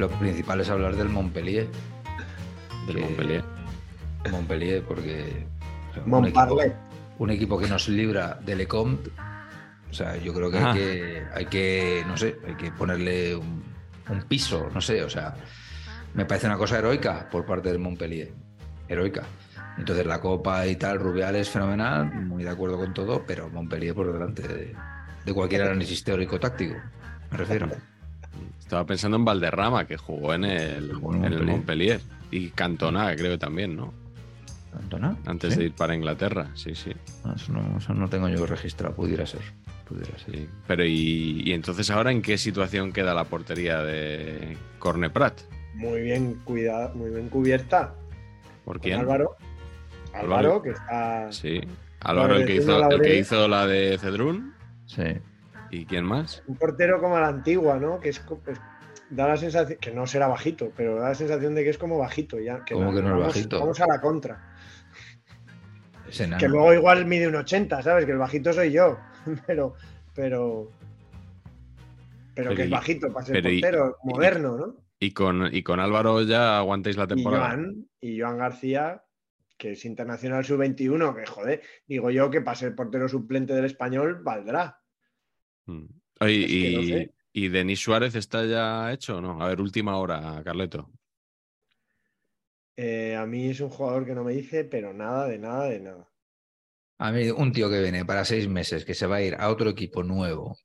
Lo principal es hablar del Montpellier. Del que- Montpellier. Montpellier, porque. un, equipo, un equipo que nos libra de Lecomte. O sea, yo creo que, Ah. hay que hay que, no sé, hay que ponerle un, un piso, no sé, o sea, me parece una cosa heroica por parte del Montpellier. Heroica. Entonces la Copa y tal, Rubial es fenomenal, muy de acuerdo con todo, pero Montpellier por delante de, de cualquier análisis teórico-táctico, me refiero. Estaba pensando en Valderrama, que jugó en el, en el Montpellier. Y Cantona, creo que también, ¿no? ¿Antona? Antes ¿Sí? de ir para Inglaterra, sí, sí. Ah, Eso no, eso no tengo yo registrado, pudiera ser. Pudiera ser. sí. Pero y, y entonces ahora en qué situación queda la portería de Corneprat? Muy bien cuidada, muy bien cubierta. ¿Por quién? Álvaro. Álvaro. Álvaro, que está. Sí. Álvaro, el que, hizo, el que hizo la de Cedrún. Sí. ¿Y quién más? Un portero como a la antigua, ¿no? Que es, da la sensación, que no será bajito, pero da la sensación de que es como bajito ya. Que ¿Cómo que no es vamos, bajito? Vamos a la contra. Es enano. Que luego igual mide un 80, ¿sabes? Que el bajito soy yo. Pero, pero. Pero, Pero que es y- bajito para ser y- portero, y- moderno, ¿no? Y con, y con Álvaro ya aguantáis la Y temporada. Joan, y Joan García, que es internacional sub-21, que joder, digo yo que para ser portero suplente del español valdrá. Mm. Oye, y, no sé. ¿y Denis Suárez está ya hecho o no? A ver, última hora, Carleto. Eh, a mí es un jugador que no me dice, pero nada, de nada, de nada. A mí, un tío que viene para seis meses, que se va a ir a otro equipo nuevo,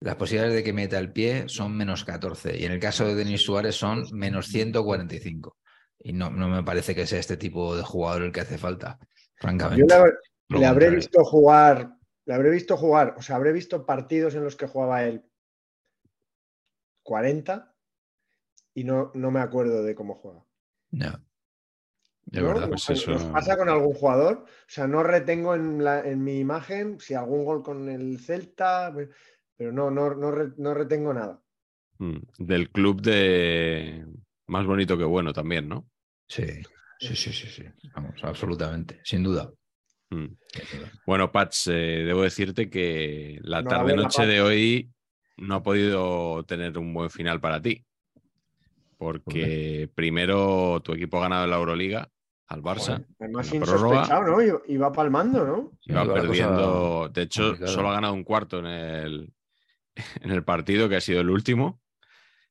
las posibilidades de que meta el pie son menos 14. Y en el caso de Denis Suárez son menos 145. Y no, no me parece que sea este tipo de jugador el que hace falta, francamente. Yo le, habré- le visto jugar, le habré visto jugar, o sea, habré visto partidos en los que jugaba él 40 y no, no me acuerdo de cómo juega. No. De ¿no? verdad. pues ¿Nos- eso- ¿Nos pasa con algún jugador? O sea, no retengo en, la- en mi imagen si algún gol con el Celta, pero no, no, no, re- no retengo nada. Mm. Del club de más bonito que bueno también, ¿no? Sí, sí, sí, sí, sí. Vamos, absolutamente, sin duda. Mm. Bueno, Pats, eh, debo decirte que la tarde-noche de hoy no ha podido tener un buen final para ti. Porque primero tu equipo ha ganado la Euroliga al Barça. Además, en sin la prórroga. sospechado, ¿no? Iba, iba palmando, ¿no? Iba perdiendo. De hecho, solo ha ganado un cuarto en el, en el partido, que ha sido el último.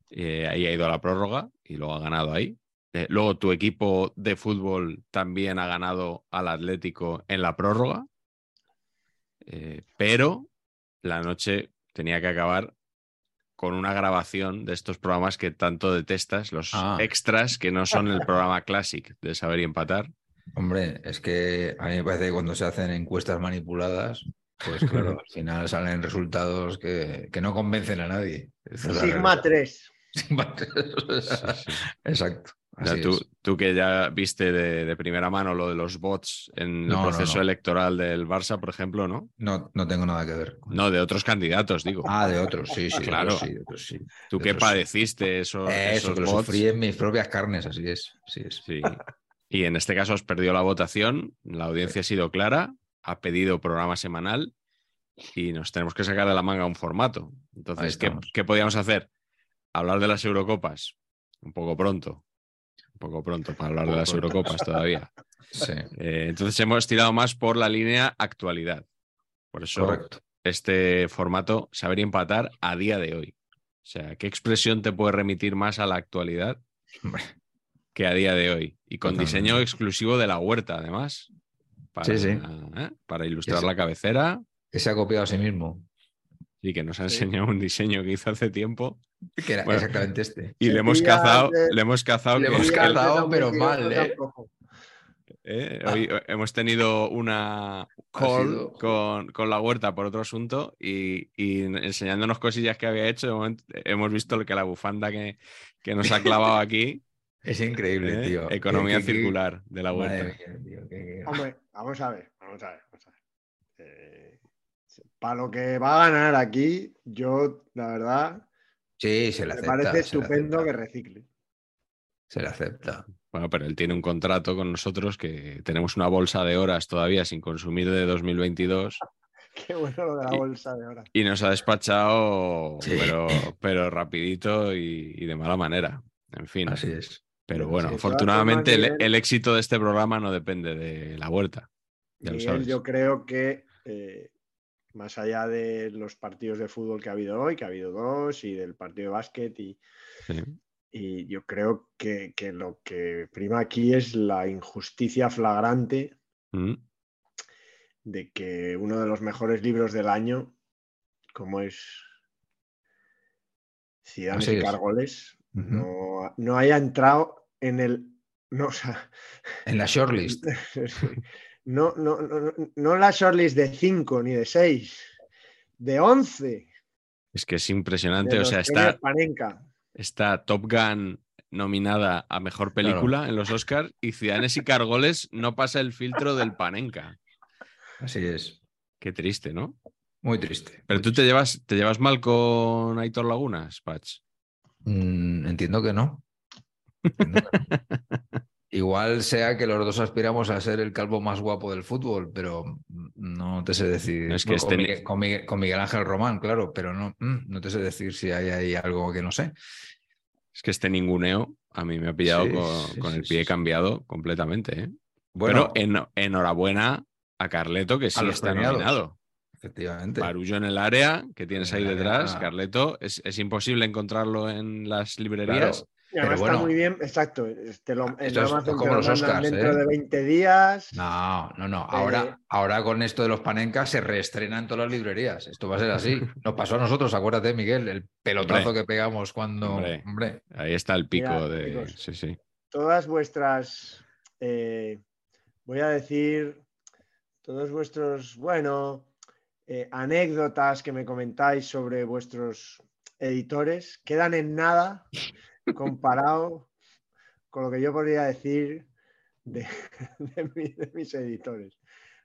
Eh, ahí ha ido a la prórroga y luego ha ganado ahí. Eh, luego tu equipo de fútbol también ha ganado al Atlético en la prórroga. Eh, pero la noche tenía que acabar con una grabación de estos programas que tanto detestas, los Ah. extras que no son el programa Classic de saber y empatar. Hombre, es que a mí me parece que cuando se hacen encuestas manipuladas, pues claro, al final salen resultados que, que no convencen a nadie. Es la Sigma realidad. 3. Exacto. O sea, así tú, tú que ya viste de, de primera mano lo de los bots en No, el proceso no. electoral del Barça, por ejemplo, ¿no? No, no tengo nada que ver. con No, eso. de otros candidatos, digo. Ah, de otros, sí, sí. Claro. otros sí, de otros sí. tú de otros sí. padeciste esos, Eso, esos lo bots. sufrí en mis propias carnes, así es. Así es. Sí. Y en este caso has perdido la votación, la audiencia ha sido clara, ha pedido programa semanal y nos tenemos que sacar de la manga un formato. Entonces, ¿qué, qué podíamos hacer? Hablar de las Eurocopas Un poco pronto. Poco pronto para hablar de las. Eurocopas todavía. Sí, Eh, entonces hemos tirado más por la línea actualidad. Por eso correcto. este formato saber empatar a día de hoy. O sea, ¿qué expresión te puede remitir más a la actualidad que a día de hoy? Y con Totalmente. diseño exclusivo de la huerta, además. Para, Sí, sí. ¿eh? para ilustrar la cabecera Que se ha copiado a sí mismo. Y que nos ha Sí. enseñado un diseño que hizo hace tiempo. Que era Bueno. exactamente este. Y le hemos cazado, de- le hemos cazado. Le hemos Sí, cazado, pero mal, ¿eh? ¿eh? Hoy hemos tenido una call sido- con, con la huerta por otro asunto y, y enseñándonos cosillas que había hecho. De momento, hemos visto que la bufanda que, que nos ha clavado aquí, Es increíble, ¿eh? tío. economía que- circular de la huerta. Madre mía, tío, que- que- Hombre, vamos a ver, vamos a ver. Vamos a ver. Eh, para lo que va a ganar aquí, yo, la verdad, Sí, se le me acepta. parece se le estupendo que recicle. Se le acepta. Bueno, pero él tiene un contrato con nosotros que tenemos una bolsa de horas todavía sin consumir de 2022 Qué bueno lo de la Y- bolsa de horas. y nos ha despachado, Sí. pero, pero rapidito y, y de mala manera. En fin. Así es. Pero bueno, afortunadamente el, éxito de este programa no depende de la huerta. Ya lo Miguel, sabes. yo creo que eh, más allá de los partidos de fútbol que ha habido hoy, que ha habido dos, y del partido de básquet, y, Sí. y yo creo que, que lo que prima aquí es la injusticia flagrante Mm. de que uno de los mejores libros del año, como es Ciudadanos y es. Cargoles, Ujú. no, no haya entrado en el... No, o sea, En la shortlist. no, no, no, no- no la shortlist de 5 ni de 6, de 11. Es que es impresionante. O sea, está, Panenka. está Top Gun nominada a mejor película en los Oscars y Ciudadanos y Cargoles no pasa el filtro del Panenka. Así es. Qué triste, ¿no? Muy triste. Pero muy tú te llevas, te llevas mal con Aitor Lagunas, Patch. Mm, entiendo que no. Entiendo que no. Igual sea que los dos aspiramos a ser el calvo más guapo del fútbol, pero no te sé decir. No, es que Bueno, este con, Miguel, con Miguel- con Miguel Ángel Román, claro, pero no, mm, no te sé decir si hay ahí algo que no sé. Es que este ninguneo a mí me ha pillado Sí, con, sí, con el pie sí, cambiado completamente. ¿eh? Bueno, Pero en- enhorabuena a Carleto, que sí está premiados. nominado. efectivamente. Barullo en el área que tienes ahí En detrás, área. Carleto. Es, es imposible encontrarlo en las librerías. Claro. Pero está bueno. muy bien, exacto. Lo, Esto es Amazon te como lo los Oscars, dentro ¿eh? de 20 días. No, no, no. Eh, Ahora, ahora con esto de los panencas se reestrena en todas las librerías. Esto va a ser así. Nos pasó a nosotros, acuérdate, Miguel, el pelotazo Hombre. que pegamos cuando. Hombre. Hombre, Ahí está el pico Mira, de. chicos. Sí, sí. todas vuestras, eh, voy a decir, todos vuestros, bueno, eh, anécdotas que me comentáis sobre vuestros editores quedan en nada comparado con lo que yo podría decir de, de mi- de mis editores.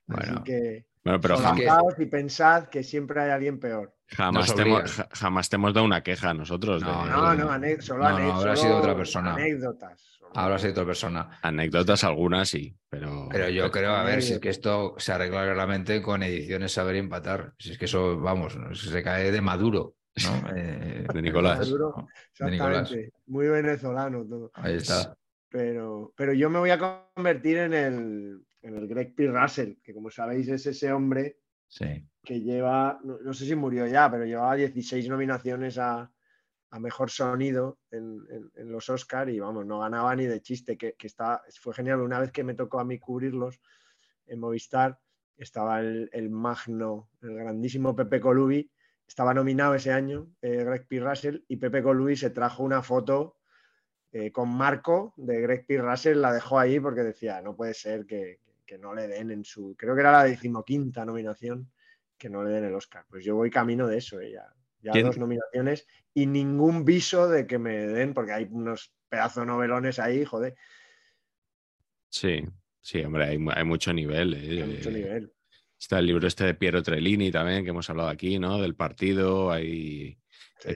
Así Bueno. que Bueno, pero jam- solaptaos y pensad que siempre hay alguien peor. jamás, te hemos, jamás te dado una queja nosotros. No, de- No, no, solo, No, no, ane- habrá solo sido otra persona. Anécdotas. solo- ahora sí otra persona. Anécdotas algunas sí, pero. Pero yo creo, a ver, si es que esto se arregla claramente con ediciones saber empatar. Si es que eso, vamos, se cae de Maduro, ¿no? Eh, De Nicolás. ¿no? De Nicolás. Muy venezolano todo. Ahí está. Pero, pero yo me voy a convertir en el, en el Greg P. Russell, que como sabéis es ese hombre Sí. que lleva, no, no sé si murió ya, pero llevaba 16 nominaciones a, a Mejor Sonido en, en- en los Oscar y vamos, no ganaba ni de chiste, que, que está, fue genial. Una vez que me tocó a mí cubrirlos en Movistar, estaba el, el magno, el grandísimo Pepe Colubi, estaba nominado ese año, eh, Greg P. Russell, y Pepe Colubi se trajo una foto eh, con Marco de Greg P. Russell, la dejó ahí porque decía, no puede ser que, que no le den en su, creo que era la decimoquinta nominación, que no le den el Oscar. Pues yo voy camino de eso, eh, ya, ya ¿Quién? dos nominaciones y ningún viso de que me den, porque hay unos pedazos novelones ahí, joder, Sí, sí, hombre, hay, hay mucho nivel. eh. a mucho nivel. Está el libro este de Piero Trellini también, que hemos hablado aquí, ¿no? Del partido, hay,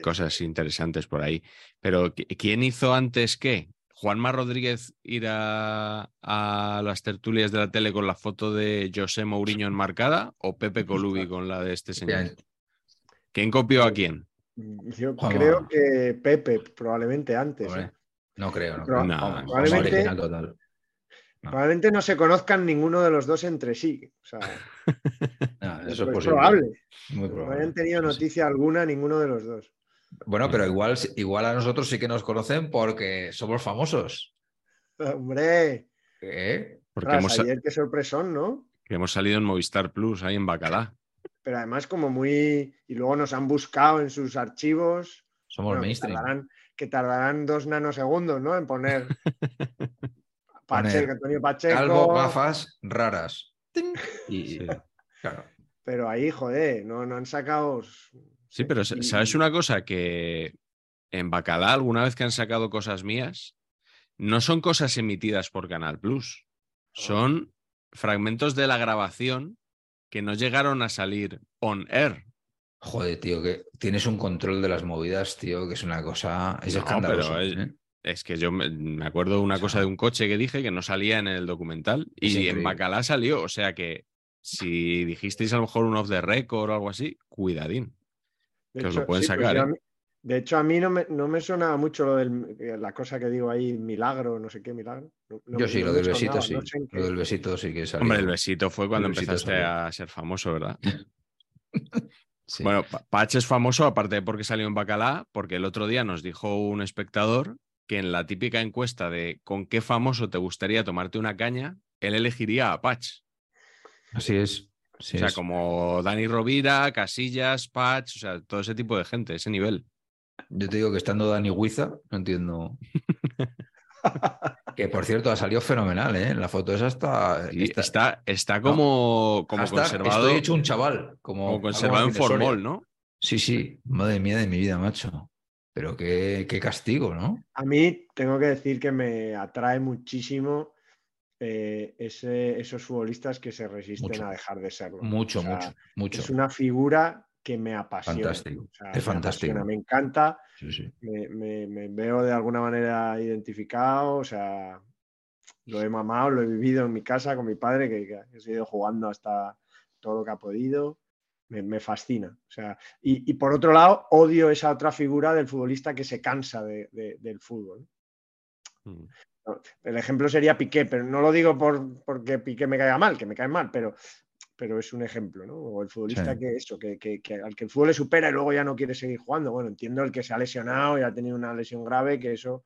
cosas interesantes por ahí. Pero ¿qui- ¿quién hizo antes qué? ¿Juanma Rodríguez ir a, a las tertulias de la tele con la foto de José Mourinho enmarcada o Pepe Colubi con la de este señor? ¿Quién copió a quién? Yo Juanma. creo que Pepe, probablemente antes. ¿eh? No creo, no creo. No, probablemente- original total. No. Probablemente no se conozcan ninguno de los dos entre sí. O sea, No, es, eso es posible. probable. Muy No probable. hayan tenido sí. noticia alguna ninguno de los dos. Bueno, pero igual, igual a nosotros sí que nos conocen porque somos famosos. Hombre, ¿Eh? Porque tras hemos, ayer qué sorpresón, ¿no? que hemos salido en Movistar Plus, ahí en Bacalá. Pero además como muy... Y luego nos han buscado en sus archivos. Somos bueno, que, mainstream. tardarán, que tardarán dos nanosegundos, ¿no? En poner... Pacheco, Antonio Pacheco. Calvo, gafas raras. Y, Sí. claro. Pero ahí, joder, no, no han sacado... Sí, pero ¿sabes una cosa? Que en Bacalá, alguna vez que han sacado cosas mías, no son cosas emitidas por Canal Plus. Son fragmentos de la grabación que no llegaron a salir on air. Joder, tío, que tienes un control de las movidas, tío, que es una cosa. Es No, escandaloso. pero es- ¿eh? Es que yo me, me acuerdo de una O sea, cosa de un coche que dije que no salía en el documental y en. Bacalá salió. O sea que si dijisteis a lo mejor un off the record o algo así, cuidadín. De que os lo pueden sacar, ¿eh? mí- de hecho, a mí no me, no me sonaba mucho lo del, eh, la cosa que digo ahí, milagro, no sé qué milagro. No- no- Yo sí, lo del besito sí. no sé Lo del besito sí que salió. Hombre, el besito fue cuando besito empezaste salió. a ser famoso, ¿verdad? Sí. Bueno, Pa- Patch es famoso, aparte de porque salió en Bacalá, porque el otro día nos dijo un espectador que en la típica encuesta de con qué famoso te gustaría tomarte una caña, él elegiría a Patch. Así es. así o sea, es. como Dani Rovira, Casillas, Patch, o sea, todo ese tipo de gente, ese nivel. Yo te digo que estando Dani Huiza, no entiendo. que por cierto, ha salido fenomenal, ¿eh? La foto esa está. Está, está, como, como hashtag, conservado, Estoy hecho un chaval. Como, como conservado en formol. ¿no? Sí, sí. Madre mía de mi vida, macho. Pero qué, qué castigo, ¿no? A mí tengo que decir que me atrae muchísimo eh, ese- esos futbolistas que se resisten Mucho. a dejar de serlo. Mucho, O sea, mucho, mucho. Es una figura que me apasiona. Fantástico. O sea, Es me fantástico. apasiona, Me encanta. Sí, sí. me, me- me veo de alguna manera identificado, o sea, lo he mamado, lo he vivido en mi casa con mi padre, que, que he seguido jugando hasta todo lo que ha podido. Me, me fascina. O sea, y, y por otro lado, odio esa otra figura del futbolista que se cansa de- de- del fútbol. Mm. El ejemplo sería Piqué, pero no lo digo por, porque Piqué me caiga mal, que me cae mal, pero, pero es un ejemplo, ¿no? O el futbolista Sí. que eso, que, que- que al que el fútbol le supera y luego ya no quiere seguir jugando. Bueno, entiendo el que se ha lesionado y ha tenido una lesión grave, que eso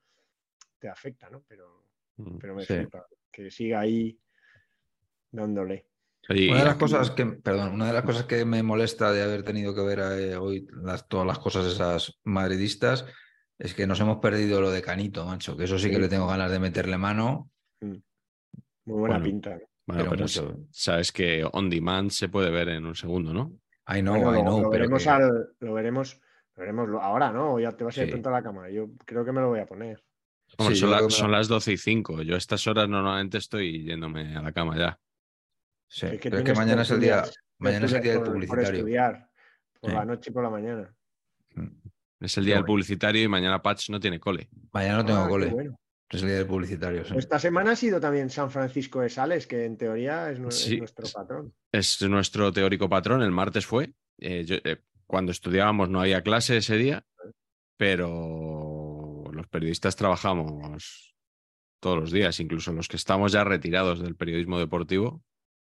te afecta, ¿no? Pero, Mm. pero me Sí. que siga ahí dándole. Una de las cosas que, perdón, una de las cosas que me molesta de haber tenido que ver eh, hoy las, todas las cosas esas madridistas es que nos hemos perdido lo de Canito, macho, que eso sí que le tengo ganas de meterle mano, Muy buena Bueno, pinta. ¿no? Bueno, pero pero mucho. sabes que on demand se puede ver en un segundo, ¿no? I know, Bueno, I lo, know, lo pero veremos que- al- lo veremos, lo veremos ahora, ¿no? O ya te vas a ir Sí. pronto a la cama. Yo creo que me lo voy a poner. Hombre, Sí, son, la- las 12 y 5. Yo a estas horas normalmente estoy yéndome a la cama ya. Sí, Es que pero es que mañana es el día, tertulias, mañana es el día del por- por publicitario. estudiar, por Sí. la noche y por la mañana. Es el día del publicitario y mañana Patch no tiene cole. Mañana no tengo Ah, cole, bueno. es el día del publicitario. sí. Esta semana ha sido también San Francisco de Sales, que en teoría es, nuestro patrón. Es nuestro teórico patrón. El martes fue. Eh, yo- eh, cuando estudiábamos no había clase ese día, pero los periodistas trabajamos todos los días, incluso los que estamos ya retirados del periodismo deportivo.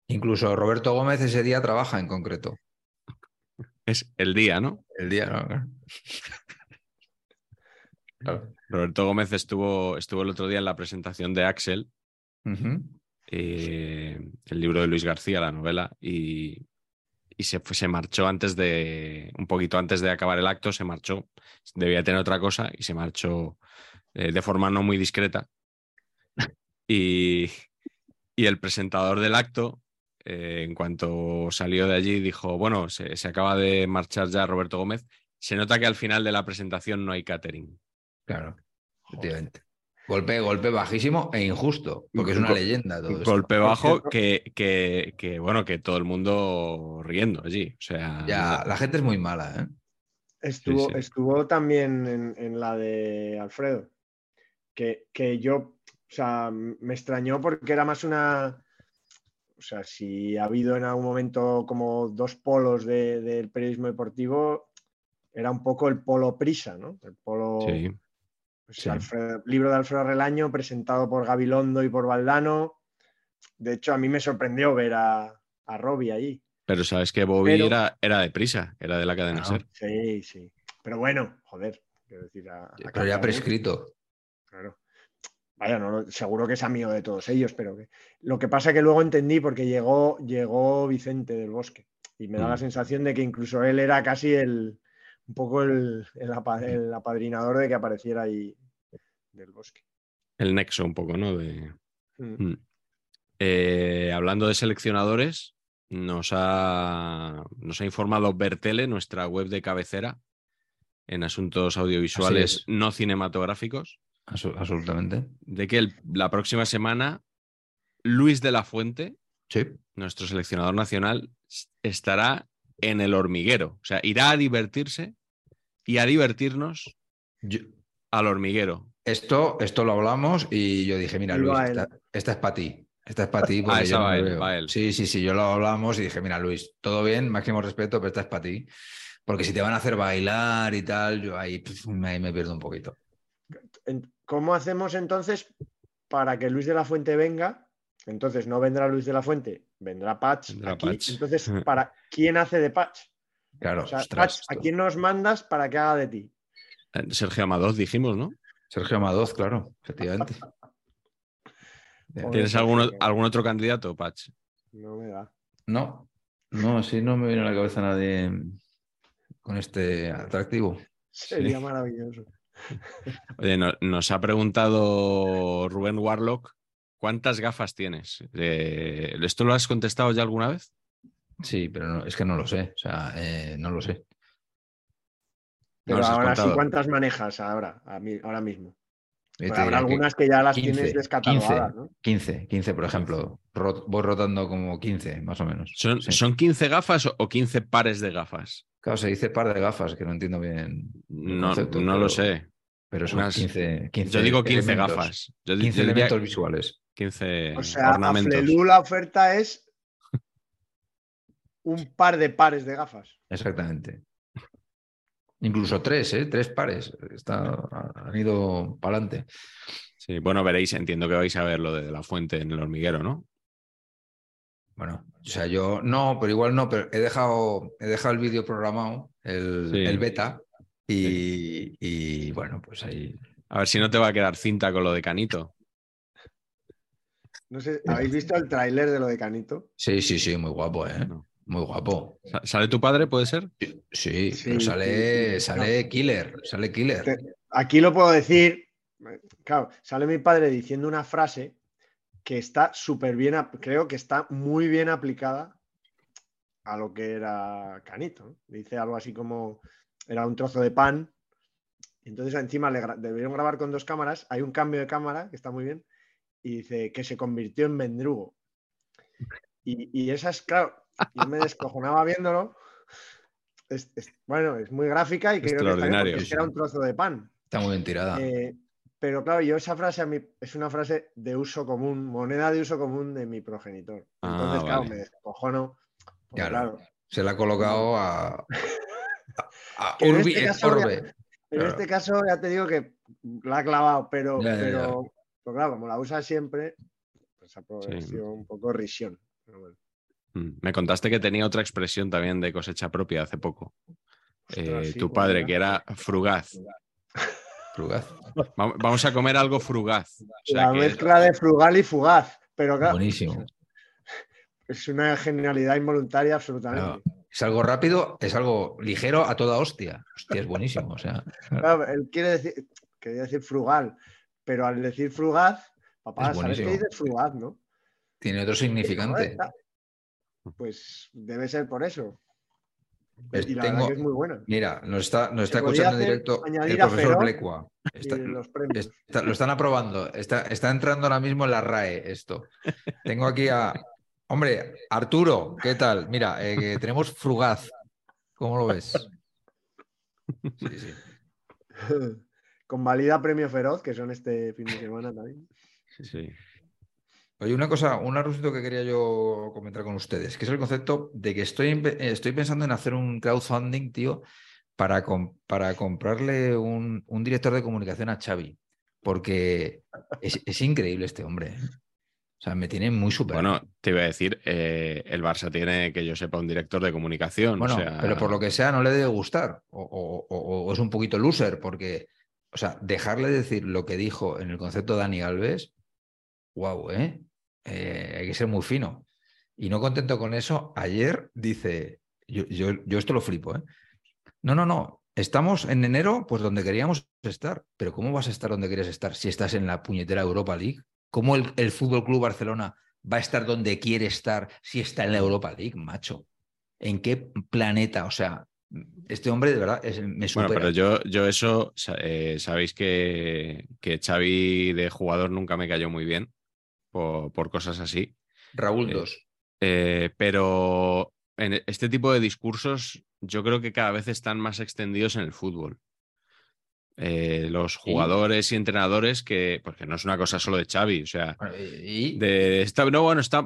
Incluso Roberto Gómez ese día trabaja en concreto. Es el día, ¿no? El día, ¿no? Claro. Roberto Gómez estuvo, estuvo el otro día en la presentación de Axel, eh, el libro de Luis García, la novela, y, y se, fue- se marchó antes de, un poquito antes de acabar el acto, se marchó, debía tener otra cosa y se marchó eh, de forma no muy discreta. Y, y el presentador del acto, eh, en cuanto salió de allí, dijo, bueno, se, se acaba de marchar ya Roberto Gómez, se nota que al final de la presentación no hay catering. Claro, efectivamente. Golpe, golpe bajísimo e injusto, porque es una Go- leyenda todo esto. Golpe bajo que, que, que, bueno, que todo el mundo riendo allí. O sea, Ya, la gente es muy mala, ¿eh? Estuvo, sí. estuvo también en, en la de Alfredo, que, que yo, o sea, me extrañó porque era más una, sea, si ha habido en algún momento como dos polos de- del periodismo deportivo, era un poco el polo prisa, ¿no? El polo, sí. Pues Sí. Alfredo- libro de Alfredo Relaño presentado por Gabilondo y por Valdano. De hecho, a mí me sorprendió ver a, a Robbie ahí. Pero sabes que Bobby Pero- era, era de prisa, era de la cadena. Ser. Sí, sí. Pero bueno, joder. Quiero decir, a- a Pero ya prescrito. Claro. Vaya, no, seguro que es amigo de todos ellos, pero que... lo que pasa que luego entendí porque llegó, llegó Vicente del Bosque y me da la Mm. sensación de que incluso él era casi el un poco el, el apa- el apadrinador de que apareciera ahí del Bosque. El nexo un poco, ¿no? De... Mm. Mm. Eh, hablando de seleccionadores, nos ha, nos ha informado Bertele, nuestra web de cabecera, en asuntos audiovisuales es. no cinematográficos, absolutamente. de que el- la próxima semana Luis de la Fuente, Sí. nuestro seleccionador nacional, estará en el hormiguero. O sea, irá a divertirse y a divertirnos Yo- al hormiguero. esto, esto lo hablamos y yo dije, mira, Luis, esta, esta es para ti. Esta es para ti. Ah, esa va él, va él. Sí, sí, sí, yo lo hablamos y dije, mira, Luis, todo bien, máximo respeto, pero esta es para ti. Porque si te van a hacer bailar y tal, yo ahí pf, me, ahí me pierdo un poquito. ¿Cómo hacemos entonces para que Luis de la Fuente venga? Entonces no vendrá Luis de la Fuente, vendrá Patch. Vendrá aquí. Patch. Entonces, ¿para quién hace de Patch? Claro, O sea, ostras, Patch, ¿a quién nos mandas para que haga de ti? Eh, Sergio Amadoz, dijimos, ¿no? Sergio Amadoz, claro, efectivamente. ¿Tienes algún, algún otro candidato, Patch? No me da. No, no, sí, no me viene a la cabeza nadie con este atractivo. Sería maravilloso. Oye, no- nos ha preguntado Rubén Warlock, ¿cuántas gafas tienes? Eh, ¿Esto lo has contestado ya alguna vez? Sí, pero no, es que no lo sé, o sea, eh, no lo sé. Pero ahora sí. ¿cuántas manejas ahora, a mí- ahora mismo? Te habrá que algunas que ya las 15, tienes descatalogadas, ¿no? 15, 15, por ejemplo. Ro- voy rotando como 15, más o menos. ¿Son, Sí. ¿son 15 gafas o- o 15 pares de gafas? Claro, se dice par de gafas, que no entiendo bien. No, concepto, no pero- lo sé. Pero son Unas- 15, 15 Yo digo 15 elementos, gafas. Yo, di- 15 yo diría elementos visuales. 15 O sea, a ornamentos. Flelu la oferta es un par de pares de gafas. Exactamente. Incluso tres, ¿eh? Tres pares. Está, han ido para adelante. Sí, bueno, veréis, entiendo que vais a ver lo de la fuente en el hormiguero, ¿no? Bueno, o sea, yo no, pero igual no, pero he dejado, he dejado el vídeo programado, el, Sí. el beta, y, y, bueno, pues ahí. A ver si no te va a quedar cinta con lo de Canito. No sé, ¿habéis visto el tráiler de lo de Canito? Sí, sí, sí, muy guapo, ¿eh? No. Muy guapo. Sa- ¿Sale tu padre, puede ser? Sí, Sí, pero sale, sí. sale killer, sale killer. Aquí lo puedo decir. Claro, sale mi padre diciendo una frase que está súper bien, creo que está muy bien aplicada a lo que era Canito. ¿no? Dice algo así como, era un trozo de pan. Entonces encima le gra- debieron grabar con dos cámaras. Hay un cambio de cámara que está muy bien. Y dice que se convirtió en mendrugo. Y, y esa es, claro, yo me descojonaba viéndolo. Es- es- bueno, es muy gráfica y creo que bien porque era un trozo de pan. Está muy bien tirada. Eh, pero claro, yo esa frase a mí es una frase de uso común, moneda de uso común de mi progenitor. Ah, Entonces, claro, vale. me descojono. Claro. claro, Se la ha colocado a, a, a Que en Urbi este et caso Orbe. en Claro. este caso ya te digo que la ha clavado, pero, Ya, ya, ya. pero, pero claro, como la usa siempre, pues ha Sí. un poco risión. Bueno. Mm. Me contaste que tenía otra expresión también de cosecha propia hace poco. Ostras, Eh, sí, tu ¿cuál padre, que era frugaz. Frugaz. Va- Vamos a comer algo frugaz. O sea la que- mezcla de frugal y fugaz. Pero claro, Buenísimo. es una genialidad involuntaria absolutamente. Es algo rápido, es algo ligero a toda hostia. Hostia, es buenísimo. O sea, Claro, él quiere decir, quería decir frugal, pero al decir frugaz, papá, Es ¿sabes qué buenísimo. dices frugaz, no? tiene otro significante. Joder, Pues debe ser por eso. Es- y la tengo- verdad que es muy buena. Mira, nos está, nos está escuchando en directo el profesor Blecua. Está- y los premios. está- lo están aprobando. Está, está entrando ahora mismo en la RAE esto. Tengo aquí a. Hombre, Arturo, ¿qué tal? Mira, eh, que tenemos frugaz. ¿Cómo lo ves? Sí, sí. Convalida Premio Feroz, que son este fin de semana también. Sí. Oye, una cosa, un arrocito que quería yo comentar con ustedes, que es el concepto de que estoy, estoy pensando en hacer un crowdfunding, tío, para, com- para comprarle un, un director de comunicación a Xavi. porque es, increíble este hombre. ¿eh? O sea, me tiene muy super. Bueno, te iba a decir, eh, el Barça tiene, que yo sepa, un director de comunicación. Bueno, pero por lo que sea no le debe gustar. O, es un poquito loser, porque, o sea, dejarle decir lo que dijo en el concepto de Dani Alves, wow, ¿eh? ¿Eh? Hay que ser muy fino. Y no contento con eso, ayer dice, yo, yo, yo esto lo flipo, ¿eh? No, no, no, Estamos en enero, pues donde queríamos estar. Pero ¿cómo vas a estar donde quieres estar si estás en la puñetera Europa League? ¿Cómo el, el Fútbol Club Barcelona va a estar donde quiere estar si está en la Europa League, macho? ¿En qué planeta? O sea, este hombre de verdad me supera. Bueno, pero yo, yo eso, eh, sabéis que, que Xavi de jugador nunca me cayó muy bien por, por cosas así. Raúl 2. Eh, eh, pero en este tipo de discursos yo creo que cada vez están más extendidos en el fútbol. Eh, los jugadores y entrenadores que, porque no es una cosa solo de Xavi, o sea, de, no, bueno, está,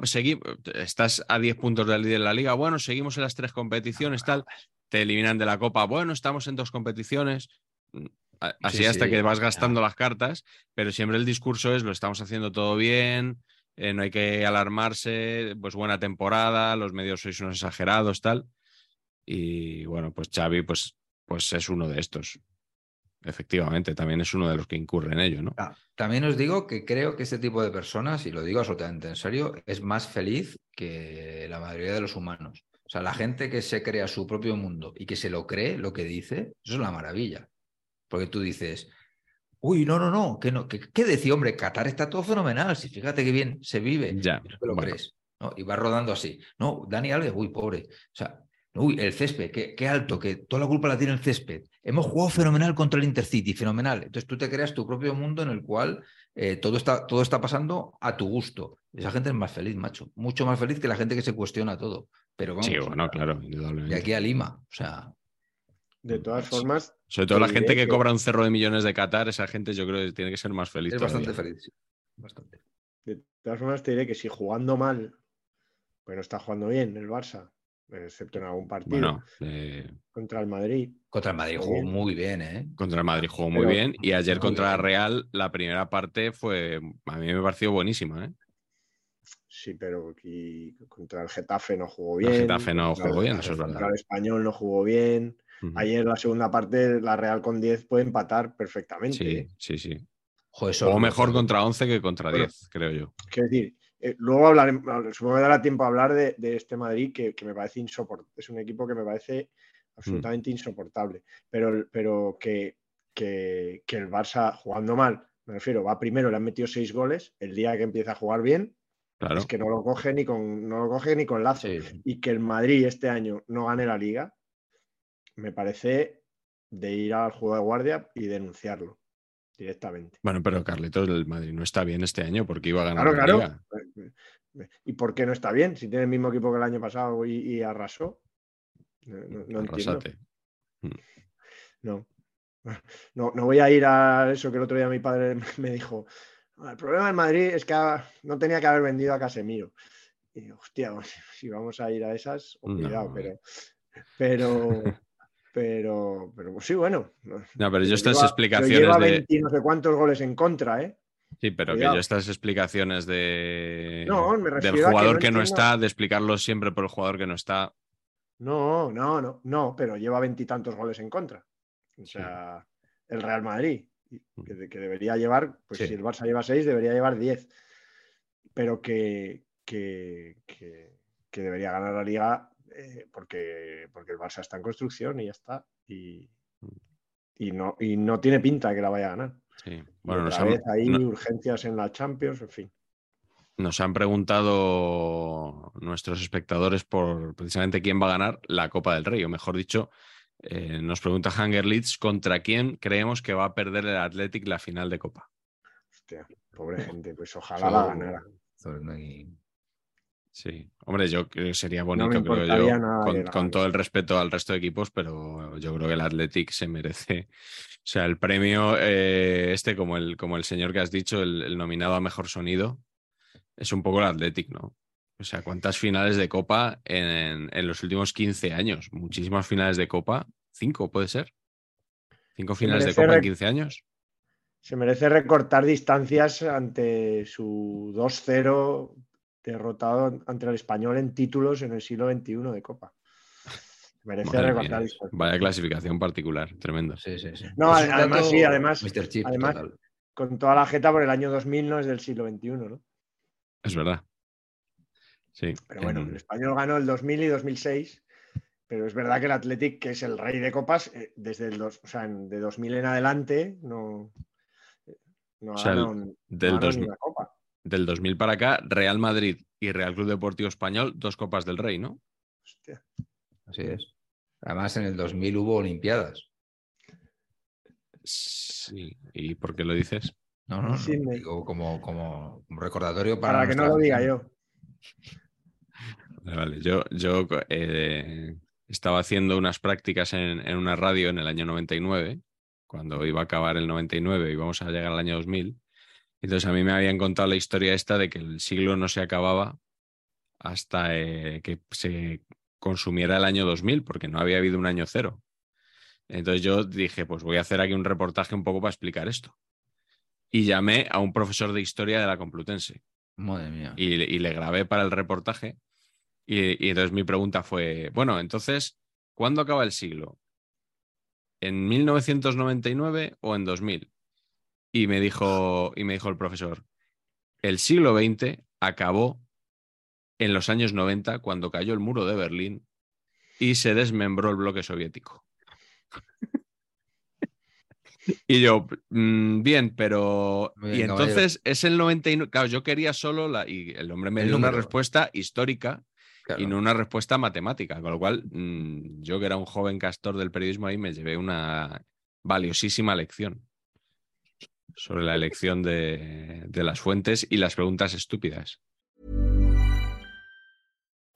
estás a 10 puntos del líder de la liga, bueno, seguimos en las tres competiciones, tal, te eliminan de la copa, bueno, estamos en dos competiciones, así hasta que vas gastando las cartas, pero siempre el discurso es, lo estamos haciendo todo bien, eh, no hay que alarmarse, pues buena temporada, los medios sois unos exagerados, tal. Y bueno, pues Xavi pues, pues es uno de estos. Efectivamente, también es uno de los que incurre en ello, ¿no? Ah, también os digo que creo que este tipo de personas, y lo digo absolutamente en serio, es más feliz que la mayoría de los humanos. O sea, la gente que se crea su propio mundo y que se lo cree, lo que dice, eso es la maravilla. Porque tú dices, uy, no, no, no, que no, ¿qué decía, hombre? Qatar está todo fenomenal, si fíjate qué bien se vive. Ya, lo crees. ¿no? Y va rodando así. No, Dani Alves, uy, pobre. O sea, Uy, el césped, qué, alto, que toda la culpa la tiene el césped. Hemos jugado fenomenal contra el Intercity, fenomenal. Entonces tú te creas tu propio mundo en el cual eh, todo, está, todo está pasando a tu gusto. Esa gente es más feliz, macho. Mucho más feliz que la gente que se cuestiona todo. Pero vamos, sí, bueno, claro, indudablemente. De aquí a Lima, o sea. De todas formas. Sobre todo la gente que, cobra un cerro de millones de Qatar, esa gente yo creo que tiene que ser más feliz. Es bastante feliz, sí. Bastante. De todas formas, te diré que si jugando mal, pues no está jugando bien el Barça excepto en algún partido. Eh, contra el Madrid. Contra el Madrid jugó muy bien, ¿eh? Contra el Madrid jugó muy bien. Y ayer contra la Real, la primera parte fue. A mí me pareció buenísima, ¿eh? Sí, pero aquí contra el Getafe no jugó bien. El Getafe no jugó bien, eso es verdad. Contra el Español no jugó bien. Ayer la segunda parte, la Real con 10 puede empatar perfectamente. Sí, ¿eh? sí, sí. o mejor contra 11 que contra 10, creo yo. Quiero decir, eh, luego hablaremos, supongo que dará tiempo a hablar de, este Madrid que, me parece insoportable. Es un equipo que me parece absolutamente mm. insoportable. Pero, pero que, que, el Barça jugando mal, me refiero, va primero, le han metido seis goles. El día que empieza a jugar bien, es que no lo coge ni con, no lo coge ni con lazo. Y que el Madrid este año no gane la liga, me parece de ir al juego de guardia y denunciarlo directamente. Bueno, pero Carlitos, el Madrid no está bien este año porque iba a ganar la Liga. ¿Y por qué no está bien? Si tiene el mismo equipo que el año pasado y, arrasó. No, entiendo. Mm. No. no. No voy a ir a eso que el otro día mi padre me dijo. El problema del Madrid es que no tenía que haber vendido a Casemiro. Y hostia, si vamos a ir a esas, cuidado, pero, pero, pero, pero pues sí, bueno. No, pero yo estas explicaciones. Lleva 20 de... no sé cuántos goles en contra, ¿eh? Sí, pero que yo estas explicaciones de del jugador que, no, está, de explicarlo siempre por el jugador que no está. No, no, no, no, pero lleva veintitantos goles en contra. O sea, el Real Madrid, mm. que, debería llevar, pues si el Barça lleva seis, debería llevar diez. Pero que, que, que debería ganar la liga eh, porque, porque el Barça está en construcción y ya está. Y, y, no, y no tiene pinta de que la vaya a ganar. Sí. Bueno, nos vez hay urgencias en la Champions, en fin. Nos han preguntado nuestros espectadores por precisamente quién va a ganar la Copa del Rey, o mejor dicho, eh, nos pregunta Hanger Leeds contra quién creemos que va a perder el Athletic la final de Copa. Hostia, pobre gente, pues ojalá la ganara. Sí, hombre, yo creo que sería bonito, creo yo, con, todo el respeto al resto de equipos, pero yo creo que el Athletic se merece, o sea, el premio eh, este, como el, como el señor que has dicho, el, nominado a Mejor Sonido, es un poco el Athletic, ¿no? O sea, ¿cuántas finales de Copa en, en los últimos 15 años? Muchísimas finales de Copa, cinco puede ser. ¿Cinco finales de Copa en 15 años? Se merece recortar distancias ante su 2-0 derrotado ante el español en títulos en el siglo XXI de Copa. Merece Madre recortar distancias. Vaya clasificación particular, tremendo. Sí, sí, sí. No, además, sí, además- Mr. Chip, además- total. Con toda la jeta por el año 2000 no es del siglo XXI, ¿no? Es verdad. Sí. Pero bueno, en- el español ganó el 2000 y 2006, pero es verdad que el Athletic, que es el rey de copas, eh, desde el dos, o sea, en- de 2000 en adelante, no, no ha O sea, el- no ha del ni 2000 una copa. del 2000 para acá, Real Madrid y Real Club Deportivo Español, dos Copas del Rey, ¿no? Hostia. Así es. Además, en el 2000 hubo Olimpiadas. Sí. ¿Y por qué lo dices? No, no, no. Sí, me- Digo, como, como recordatorio para, Para que no lo diga yo. Yo, yo eh, estaba haciendo unas prácticas en, en una radio en el año 99, cuando iba a acabar el 99 y vamos a llegar al año 2000. Entonces a mí me habían contado la historia esta de que el siglo no se acababa hasta eh, que se consumiera el año 2000, porque no había habido un año cero. Entonces yo dije, pues voy a hacer aquí un reportaje un poco para explicar esto. Y llamé a un profesor de historia de la Complutense Madre mía. y, y le grabé para el reportaje. Y, y entonces mi pregunta fue, bueno, entonces, ¿cuándo acaba el siglo? ¿En 1999 o en 2000? Y me dijo, y me dijo el profesor, el siglo XX acabó en los años 90 cuando cayó el muro de Berlín y se desmembró el bloque soviético. Y yo, "Mm, bien, pero... Y caballero. entonces es el 99... Claro, yo quería solo la... Y el hombre me El dio una respuesta histórica Claro. y no una respuesta matemática. Con lo cual, mm, yo que era un joven castor del periodismo ahí me llevé una valiosísima lección sobre la elección de, de las fuentes y las preguntas estúpidas.